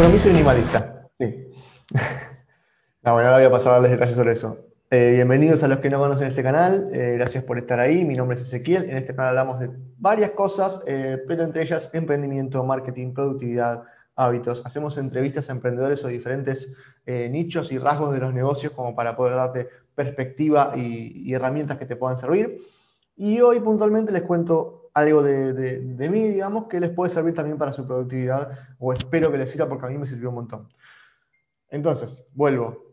compromiso minimalista. Sí. no, bueno, ahora voy a pasar a darles detalles sobre eso. Eh, bienvenidos a los que no conocen este canal, eh, gracias por estar ahí, mi nombre es Ezequiel, en este canal hablamos de varias cosas, eh, pero entre ellas emprendimiento, marketing, productividad, hábitos, hacemos entrevistas a emprendedores o diferentes nichos y rasgos de los negocios como para poder darte perspectiva y, herramientas que te puedan servir. Y hoy puntualmente les cuento algo de, de mí, digamos, que les puede servir también para su productividad, o espero que les sirva porque a mí me sirvió un montón. Entonces, vuelvo.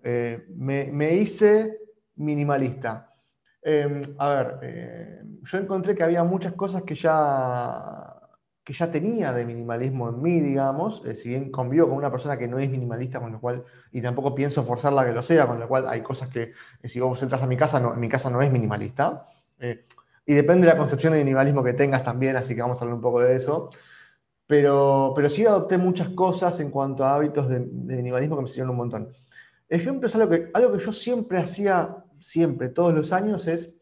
me, hice minimalista. Em, a ver, eh, yo encontré que había muchas cosas que ya, que ya tenía de minimalismo en mí, digamos, eh, si bien convivo con una persona que no es minimalista, con lo cual, y tampoco pienso forzarla a que lo sea, con lo cual hay cosas que, eh, si vos entras a mi casa, no, mi casa no es minimalista. Y depende de la concepción de minimalismo que tengas también, así que vamos a hablar un poco de eso. Pero, pero sí adopté muchas cosas en cuanto a hábitos de, de minimalismo que me sirvieron un montón. Ejemplo es algo que, algo que yo siempre hacía siempre, todos los años, es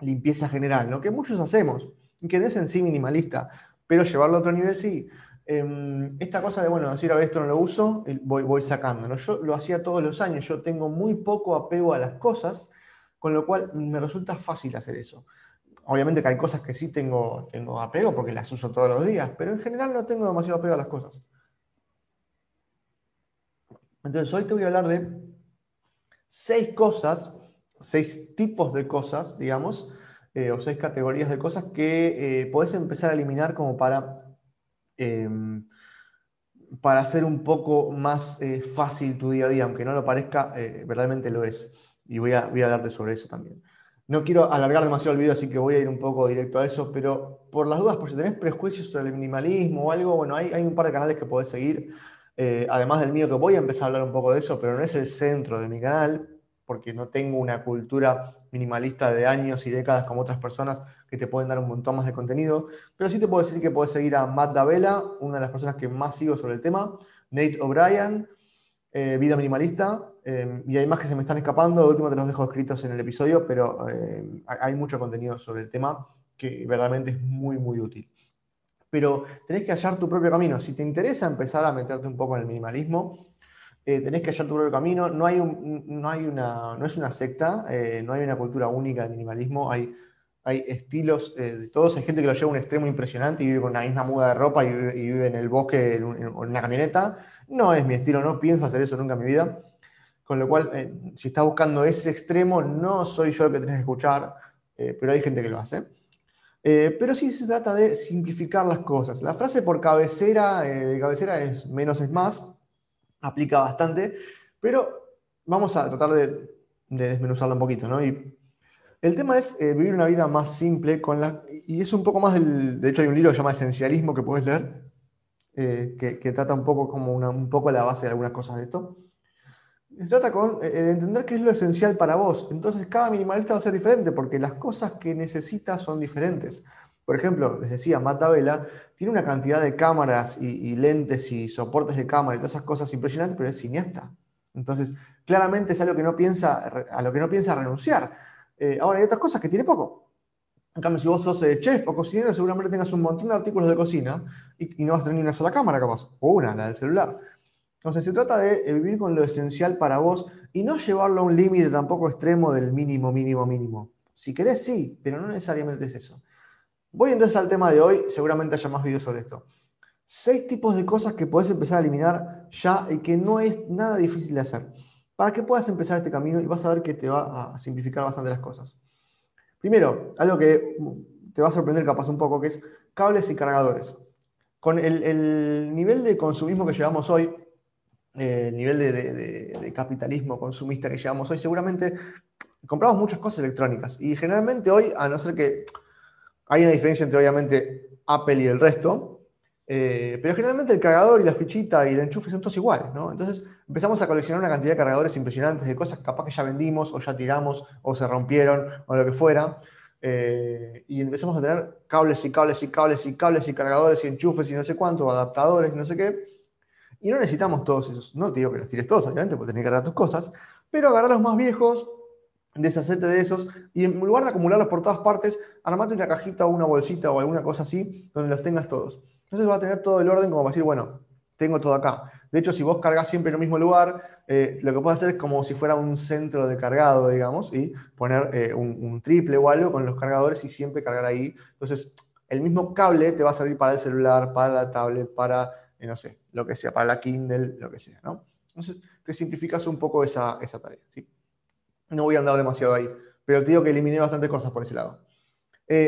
limpieza general, lo que muchos hacemos, que no es en sí minimalista, pero llevarlo a otro nivel sí. Em, esta cosa de, bueno, decir, a ver, esto no lo uso, voy, voy sacando. Yo lo hacía todos los años, yo tengo muy poco apego a las cosas, con lo cual me resulta fácil hacer eso. Obviamente que hay cosas que sí tengo, tengo apego porque las uso todos los días, pero en general no tengo demasiado apego a las cosas. Entonces hoy te voy a hablar de seis cosas seis tipos de cosas, digamos, eh, o seis categorías de cosas que eh, podés empezar a eliminar como para, em, para hacer un poco más eh, fácil tu día a día, aunque no lo parezca, verdaderamente lo es. Y voy a, voy a hablarte sobre eso también. No quiero alargar demasiado el video, así que voy a ir un poco directo a eso, pero por las dudas, por si tenés prejuicios sobre el minimalismo o algo, bueno, hay, hay un par de canales que podés seguir, además del mío, que voy a empezar a hablar un poco de eso, pero no es el centro de mi canal porque no tengo una cultura minimalista de años y décadas como otras personas que te pueden dar un montón más de contenido, pero sí te puedo decir que puedes seguir a Matt Davela, una de las personas que más sigo sobre el tema, Nate O'Brien, eh, Vida Minimalista, eh, y hay más que se me están escapando, de último te los dejo escritos en el episodio, pero eh, hay mucho contenido sobre el tema que verdaderamente es muy, muy útil. Pero tenés que hallar tu propio camino. Si te interesa empezar a meterte un poco en el minimalismo, eh, tenés que hallar tu propio camino. No, hay no, hay una, no es una secta, eh, no hay una cultura única de minimalismo, hay, hay estilos eh, de todos. Hay gente que lo lleva a un extremo impresionante y vive con la misma muda de ropa y vive, en el bosque en, una camioneta. No es mi estilo, no pienso hacer eso nunca en mi vida. Con lo cual, si estás buscando ese extremo, no soy yo el que tenés que escuchar, pero hay gente que lo hace. pero sí se trata de simplificar las cosas. La frase por cabecera, de cabecera es menos es más aplica bastante, pero vamos a tratar de, desmenuzarlo un poquito, ¿no? Y el tema es eh, vivir una vida más simple con la, y es un poco más del, de hecho hay un libro que se llama Esencialismo que puedes leer, eh, que, trata un poco como un poco la base de algunas cosas de esto. Se trata con, eh, de entender qué es lo esencial para vos. Entonces cada minimalista va a ser diferente porque las cosas que necesitas son diferentes. Por ejemplo, les decía, Mata Vela tiene una cantidad de cámaras y, lentes y soportes de cámara y todas esas cosas impresionantes, pero es cineasta. Entonces, claramente es algo que no piensa, a lo que no piensa renunciar. Eh, ahora, hay otras cosas que tiene poco. En cambio, si vos sos eh, chef o cocinero, seguramente tengas un montón de artículos de cocina y, no vas a tener ni una sola cámara, capaz, o una, la del celular. Entonces, se trata de eh, vivir con lo esencial para vos y no llevarlo a un límite tampoco extremo del mínimo, mínimo, mínimo. Si querés, sí, pero no necesariamente es eso. Voy entonces al tema de hoy, seguramente haya más videos sobre esto. Seis tipos de cosas que puedes empezar a eliminar ya y que no es nada difícil de hacer. Para que puedas empezar este camino y vas a ver que te va a simplificar bastante las cosas. Primero, algo que te va a sorprender capaz un poco, que es cables y cargadores. Con el, nivel de consumismo que llevamos hoy, eh, el nivel de, capitalismo consumista que llevamos hoy, seguramente compramos muchas cosas electrónicas. Y generalmente hoy, a no ser que hay una diferencia entre obviamente Apple y el resto, eh, pero generalmente el cargador y la fichita y el enchufe son todos iguales, ¿no? Entonces empezamos a coleccionar una cantidad de cargadores impresionantes de cosas capaz que ya vendimos o ya tiramos o se rompieron o lo que fuera. Eh, y empezamos a tener cables y cables y cables y cables y cargadores y enchufes y no sé cuánto, adaptadores y no sé qué. Y no necesitamos todos esos. No te digo que los tires todos, obviamente, porque tenés que cargar tus cosas, pero agarrar los más viejos, deshacerte de esos y en lugar de acumularlos por todas partes, armate una cajita o una bolsita o alguna cosa así donde los tengas todos. Entonces va a tener todo el orden como para decir, bueno, tengo todo acá. De hecho, si vos cargas siempre en el mismo lugar, eh, lo que puedes hacer es como si fuera un centro de cargado, digamos, y poner eh, un, triple o algo con los cargadores y siempre cargar ahí. Entonces, el mismo cable te va a servir para el celular, para la tablet, para, eh, no sé, lo que sea, para la Kindle, lo que sea, ¿no? Entonces, te simplificas un poco esa, tarea, ¿sí? No voy a andar demasiado ahí, pero te digo que eliminé bastantes cosas por ese lado.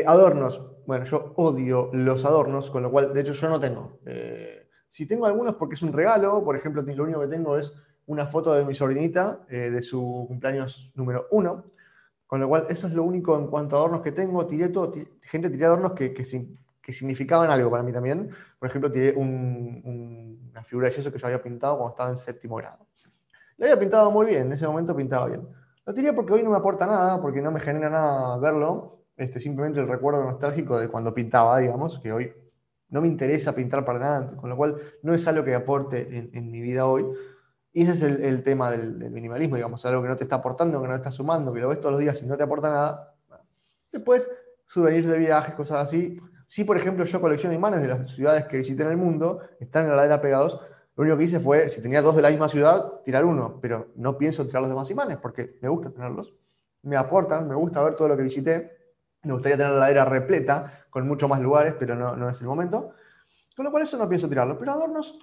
adornos. Bueno, yo odio los adornos, con lo cual, de hecho, yo no tengo. Si tengo algunos porque es un regalo, por ejemplo, lo único que tengo es una foto de mi sobrinita eh, de su cumpleaños número uno, con lo cual eso es lo único en cuanto a adornos que tengo. Tiré todo, gente tiré adornos que, que, significaban algo para mí también. Por ejemplo, tiré una figura de yeso que yo había pintado cuando estaba en séptimo grado. La había pintado muy bien, en ese momento pintaba bien. Lo tiré porque hoy no me aporta nada, porque no me genera nada verlo. Este, simplemente el recuerdo nostálgico de cuando pintaba, digamos, que hoy no me interesa pintar para nada, con lo cual no es algo que aporte en, mi vida hoy. Y ese es el, tema del, minimalismo, digamos, algo que no te está aportando, que no te está sumando, que lo ves todos los días y no te aporta nada. Después, souvenirs de viajes, cosas así. Si, por ejemplo, yo colecciono imanes de las ciudades que visité en el mundo, están en la ladera pegados, lo único que hice fue, si tenía dos de la misma ciudad, tirar uno, pero no pienso tirar los demás imanes porque me gusta tenerlos, me aportan, me gusta ver todo lo que visité me gustaría tener la ladera repleta, con mucho más lugares, pero no, es el momento. Con lo cual eso no pienso tirarlo. Pero adornos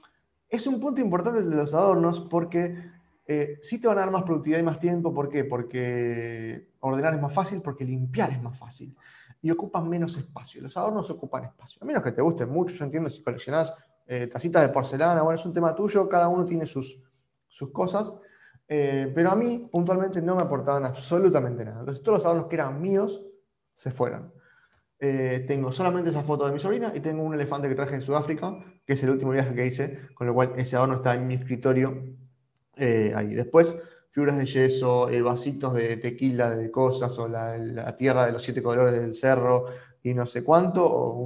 es un punto importante de los adornos porque eh, sí te van a dar más productividad y más tiempo. ¿Por qué? Porque ordenar es más fácil, porque limpiar es más fácil. Y ocupan menos espacio. Los adornos ocupan espacio. A menos que te gusten mucho, yo entiendo si coleccionás eh, tacitas de porcelana, bueno, es un tema tuyo, cada uno tiene sus, sus cosas. Eh, pero a mí, puntualmente, no me aportaban absolutamente nada. Entonces, todos los adornos que eran míos se fueron. Eh, tengo solamente esa foto de mi sobrina y tengo un elefante que traje de Sudáfrica, que es el último viaje que hice, con lo cual ese adorno está en mi escritorio eh, ahí. Después, figuras de yeso, eh, vasitos de tequila, de cosas, o la, tierra de los siete colores del cerro y no sé cuánto, o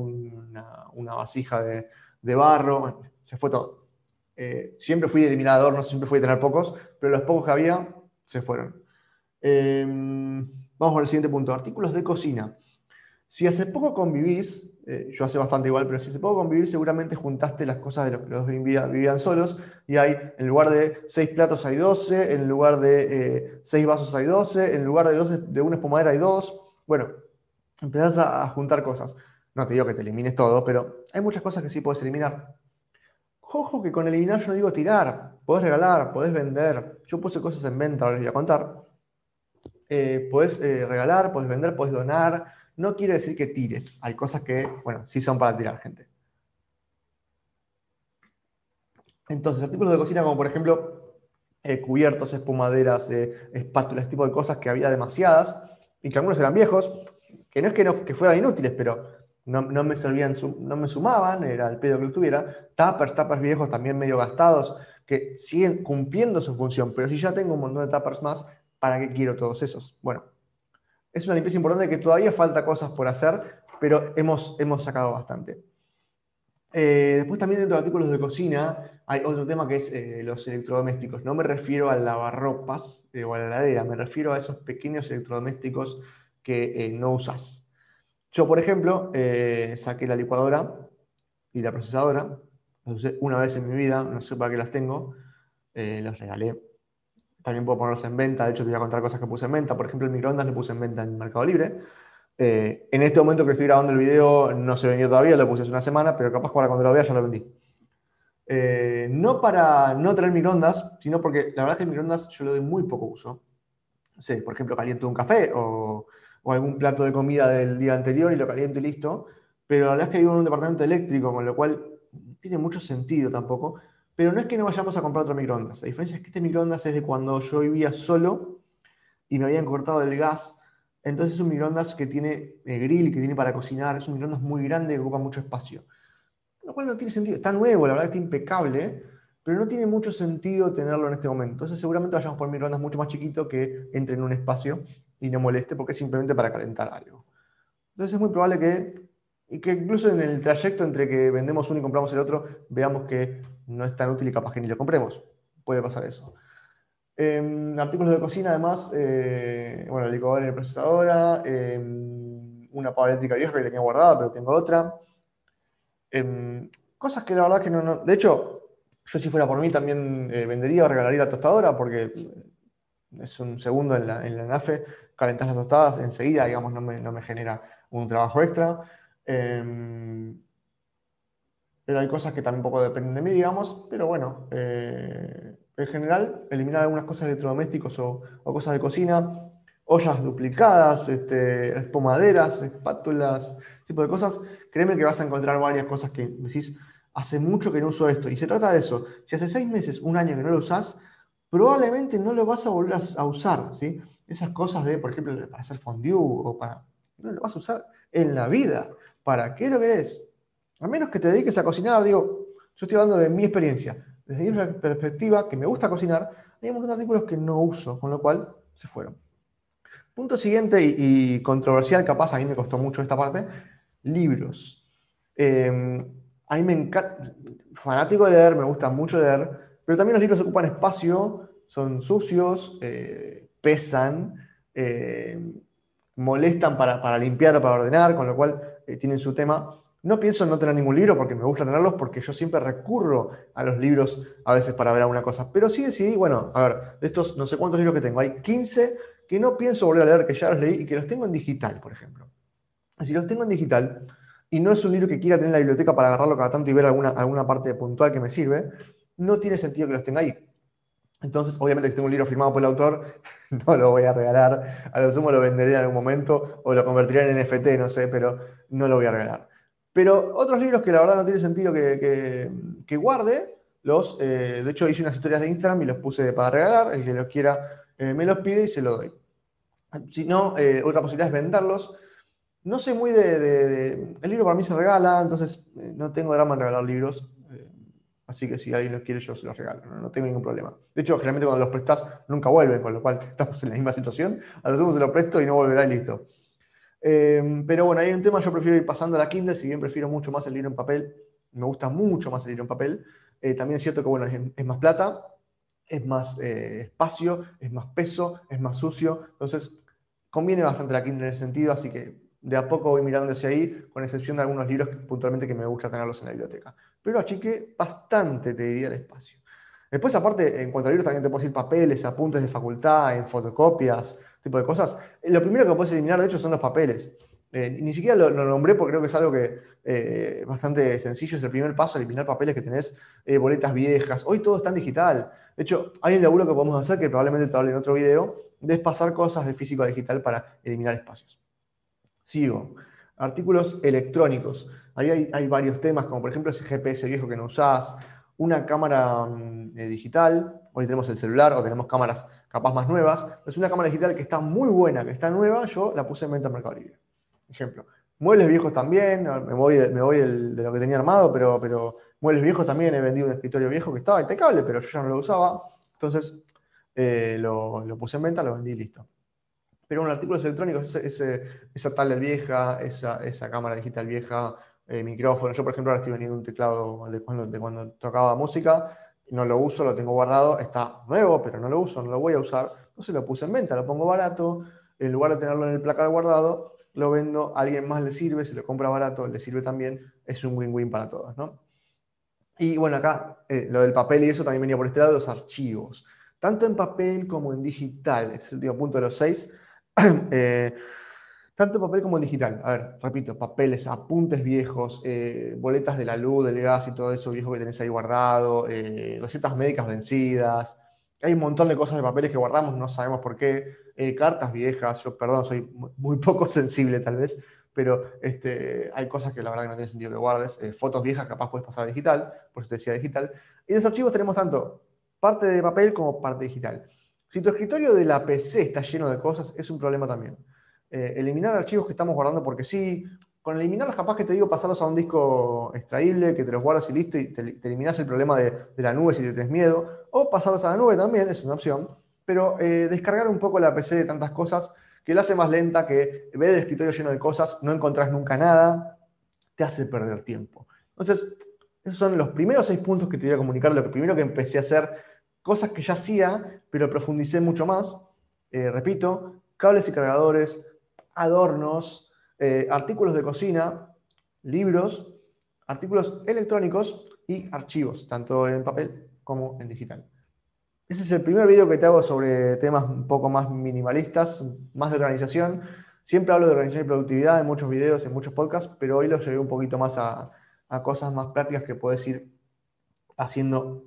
una, vasija de, barro, se fue todo. siempre fui eliminador, no siempre fui a tener pocos, pero los pocos que había se fueron. Vamos al siguiente punto, artículos de cocina. Si hace poco convivís, eh, yo hace bastante igual, pero si hace poco convivís, seguramente juntaste las cosas de los que los dos vivían, solos y hay, en lugar de 6 platos hay 12, en lugar de 6 eh, vasos hay 12, en lugar de, 12, de una espumadera hay 2. Bueno, empezás a, juntar cosas. No te digo que te elimines todo, pero hay muchas cosas que sí puedes eliminar. Ojo que con eliminar yo no digo tirar, podés regalar, podés vender. Yo puse cosas en venta, ahora les voy a contar. Eh, puedes eh, regalar, puedes vender, puedes donar. No quiere decir que tires. Hay cosas que, bueno, sí son para tirar, gente. Entonces, artículos de cocina como por ejemplo eh, cubiertos, espumaderas, espátulas, este tipo de cosas que había demasiadas y que algunos eran viejos, que no es que, no, que fueran inútiles, pero no, me servían, no me sumaban, era el pedo que tuviera. Tappers, tappers viejos también medio gastados, que siguen cumpliendo su función, pero si ya tengo un montón de tappers más, ¿para qué quiero todos esos? Bueno, es una limpieza importante que todavía falta cosas por hacer, pero hemos, hemos sacado bastante. Eh, después también dentro de artículos de cocina hay otro tema que es eh, los electrodomésticos. No me refiero al lavarropas eh, o a la heladera, me refiero a esos pequeños electrodomésticos que no usas. Yo, por ejemplo, saqué la licuadora y la procesadora, las usé una vez en mi vida, no sé para qué las tengo, los regalé también puedo ponerlos en venta. De hecho, te voy a contar cosas que puse en venta. Por ejemplo, el microondas lo puse en venta en Mercado Libre. Eh, en este momento que estoy grabando el video no se vendió todavía, lo puse hace una semana, pero capaz para cuando lo vea ya lo vendí. Eh, no para no traer microondas, sino porque la verdad es que el microondas yo le doy muy poco uso. Por ejemplo, caliento un café o, o, algún plato de comida del día anterior y lo caliento y listo. Pero la verdad es que vivo en un departamento eléctrico, con lo cual tiene mucho sentido tampoco. Pero no es que no vayamos a comprar otro microondas. La diferencia es que este microondas es de cuando yo vivía solo y me habían cortado el gas. Entonces es un microondas que tiene eh, grill, que tiene para cocinar. Es un microondas muy grande que ocupa mucho espacio. Lo cual no tiene sentido. Está nuevo, la verdad está impecable, pero no tiene mucho sentido tenerlo en este momento. Entonces seguramente vayamos por microondas mucho más chiquito que entre en un espacio y no moleste porque es simplemente para calentar algo. Entonces es muy probable que, y que incluso en el trayecto entre que vendemos uno y compramos el otro, veamos que no es tan útil y capaz que ni lo compremos. Puede pasar eso. Em, artículos de cocina, además, eh, bueno, la licuadora y procesadora, em, una pava eléctrica vieja que tenía guardada, pero tengo otra. Em, cosas que la verdad que no, De hecho, Yo si fuera por mí también eh, vendería o regalaría la tostadora porque es un segundo en la, en la NAFE, calentas las tostadas enseguida, digamos, no me, no me genera un trabajo extra. Pero hay cosas que también poco dependen de mí, digamos, pero bueno, eh, en general, eliminar algunas cosas de electrodomésticos o, cosas de cocina, ollas duplicadas, este, espátulas, tipo de cosas, créeme que vas a encontrar varias cosas que decís, hace mucho que no uso esto. Y se trata de eso. Si hace seis meses, un año que no lo usás, probablemente no lo vas a volver a usar, ¿sí? Esas cosas de, por ejemplo, para hacer fondue o para... No lo vas a usar en la vida. ¿Para qué lo querés? A menos que te dediques a cocinar, digo, yo estoy hablando de mi experiencia. Desde mi perspectiva, que me gusta cocinar, hay un montón de artículos que no uso, con lo cual se fueron. Punto siguiente y, controversial, capaz, a mí me costó mucho esta parte, libros. Eh, a mí me encanta, fanático de leer, me gusta mucho leer, pero también los libros ocupan espacio, son sucios, eh, pesan, eh, molestan para, limpiar o para ordenar, con lo cual tienen su tema. No pienso en no tener ningún libro porque me gusta tenerlos, porque yo siempre recurro a los libros a veces para ver alguna cosa. Pero sí decidí, bueno, a ver, de estos no sé cuántos libros que tengo, hay 15 que no pienso volver a leer, que ya los leí y que los tengo en digital, por ejemplo. Si los tengo en digital y no es un libro que quiera tener en la biblioteca para agarrarlo cada tanto y ver alguna, alguna parte puntual que me sirve, no tiene sentido que los tenga ahí. Entonces, obviamente, si tengo un libro firmado por el autor, no lo voy a regalar. A lo sumo lo venderé en algún momento o lo convertiré en NFT, no sé, pero no lo voy a regalar. Pero otros libros que la verdad no tiene sentido que, que, guarde, los, eh, de hecho hice unas historias de Instagram y los puse para regalar. El que los quiera eh, me los pide y se lo doy. Si no, eh, otra posibilidad es venderlos. No soy muy de, El libro para mí se regala, entonces no tengo drama en regalar libros. así que si alguien los quiere, yo se los regalo. No, tengo ningún problema. De hecho, generalmente cuando los prestas, nunca vuelven, con lo cual estamos en la misma situación. A lo sumo se lo presto y no volverá y listo. Pero bueno, hay un tema, yo prefiero ir pasando a la Kindle, si bien prefiero mucho más el libro en papel, me gusta mucho más el libro en papel. también es cierto que bueno, es más plata, es más eh, espacio, es más peso, es más sucio. Entonces, conviene bastante la Kindle en ese sentido, así que de a poco voy mirando hacia ahí, con excepción de algunos libros puntualmente que me gusta tenerlos en la biblioteca. Pero achique bastante, te diría, el espacio. Después, aparte, en cuanto a libros, también te puedes ir papeles, apuntes de facultad, en fotocopias, tipo de cosas. Lo primero que puedes eliminar, de hecho, son los papeles. Eh, ni siquiera lo, nombré porque creo que es algo que eh, bastante sencillo. Es el primer paso, eliminar papeles que tenés, boletas viejas. Hoy todo está en digital. De hecho, hay un laburo que podemos hacer, que probablemente te hable en otro video, de pasar cosas de físico a digital para eliminar espacios. Sigo. Artículos electrónicos. Ahí hay, varios temas, como por ejemplo ese GPS viejo que no usás, una cámara mm, eh, digital, hoy tenemos el celular o tenemos cámaras capaz más nuevas, es una cámara digital que está muy buena, que está nueva, yo la puse en venta en Mercado Libre. Ejemplo. Muebles viejos también, me voy, de, me voy de lo que tenía armado, pero, pero Muebles viejos también he vendido un escritorio viejo que estaba impecable, pero yo ya no lo usaba. Entonces eh, lo, puse en venta, lo vendí y listo. Pero un artículos electrónicos, ese, esa tablet vieja, esa, esa cámara digital vieja, eh, micrófono. Yo, por ejemplo, ahora estoy vendiendo un teclado de cuando, de cuando tocaba música. No lo uso, lo tengo guardado. Está nuevo, pero no lo uso, no lo voy a usar. Entonces lo puse en venta, lo pongo barato. En lugar de tenerlo en el placar guardado, lo vendo, a alguien más le sirve, se lo compra barato, le sirve también. Es un win-win para todos, ¿no? Y bueno, acá eh, lo del papel y eso también venía por este lado, los archivos. Tanto en papel como en digital. es el último punto de los seis. Eh, tanto papel como digital. A ver, repito, papeles, apuntes viejos, eh, boletas de la luz, del gas y todo eso viejo que tenés ahí guardado, recetas médicas vencidas. Hay un montón de cosas de papeles que guardamos, no sabemos por qué. cartas viejas, yo perdón, soy muy poco sensible tal vez, pero este, hay cosas que la verdad que no tiene sentido que guardes. Eh, fotos viejas capaz puedes pasar a digital, por eso te decía digital. Y en los archivos tenemos tanto parte de papel como parte digital. Si tu escritorio de la PC está lleno de cosas, es un problema también. Eh, eliminar archivos que estamos guardando porque sí, con eliminarlos capaz que te digo pasarlos a un disco extraíble, que te los guardas y listo, y te, eliminas el problema de, la nube si te tienes miedo, o pasarlos a la nube también, es una opción, pero eh, descargar un poco la PC de tantas cosas que la hace más lenta, que ver el escritorio lleno de cosas, no encontrás nunca nada, te hace perder tiempo. Entonces, esos son los primeros seis puntos que te voy a comunicar, lo que primero que empecé a hacer, cosas que ya hacía, pero profundicé mucho más. Eh, repito, cables y cargadores, adornos, eh, artículos de cocina, libros, artículos electrónicos y archivos, tanto en papel como en digital. Ese es el primer video que te hago sobre temas un poco más minimalistas, más de organización. Siempre hablo de organización y productividad en muchos videos, en muchos podcasts, pero hoy lo llevé un poquito más a cosas más prácticas que puedes ir haciendo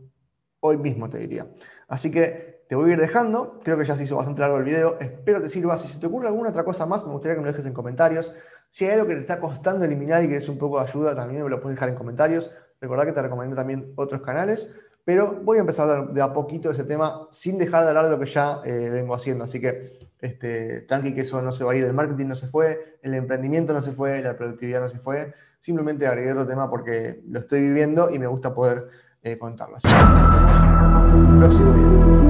hoy mismo, te diría. Así que te voy a ir dejando. Creo que ya se hizo bastante largo el video. Espero te sirva. Si se te ocurre alguna otra cosa más, me gustaría que me lo dejes en comentarios. Si hay algo que te está costando eliminar y que es un poco de ayuda, también me lo puedes dejar en comentarios. Recordá que te recomiendo también otros canales. Pero voy a empezar a hablar de a poquito de ese tema sin dejar de hablar de lo que ya eh, vengo haciendo. Así que este, tranqui que eso no se va a ir. El marketing no se fue, el emprendimiento no se fue, la productividad no se fue. Simplemente agregué otro tema porque lo estoy viviendo y me gusta poder eh, contarlo. Así que próximo video.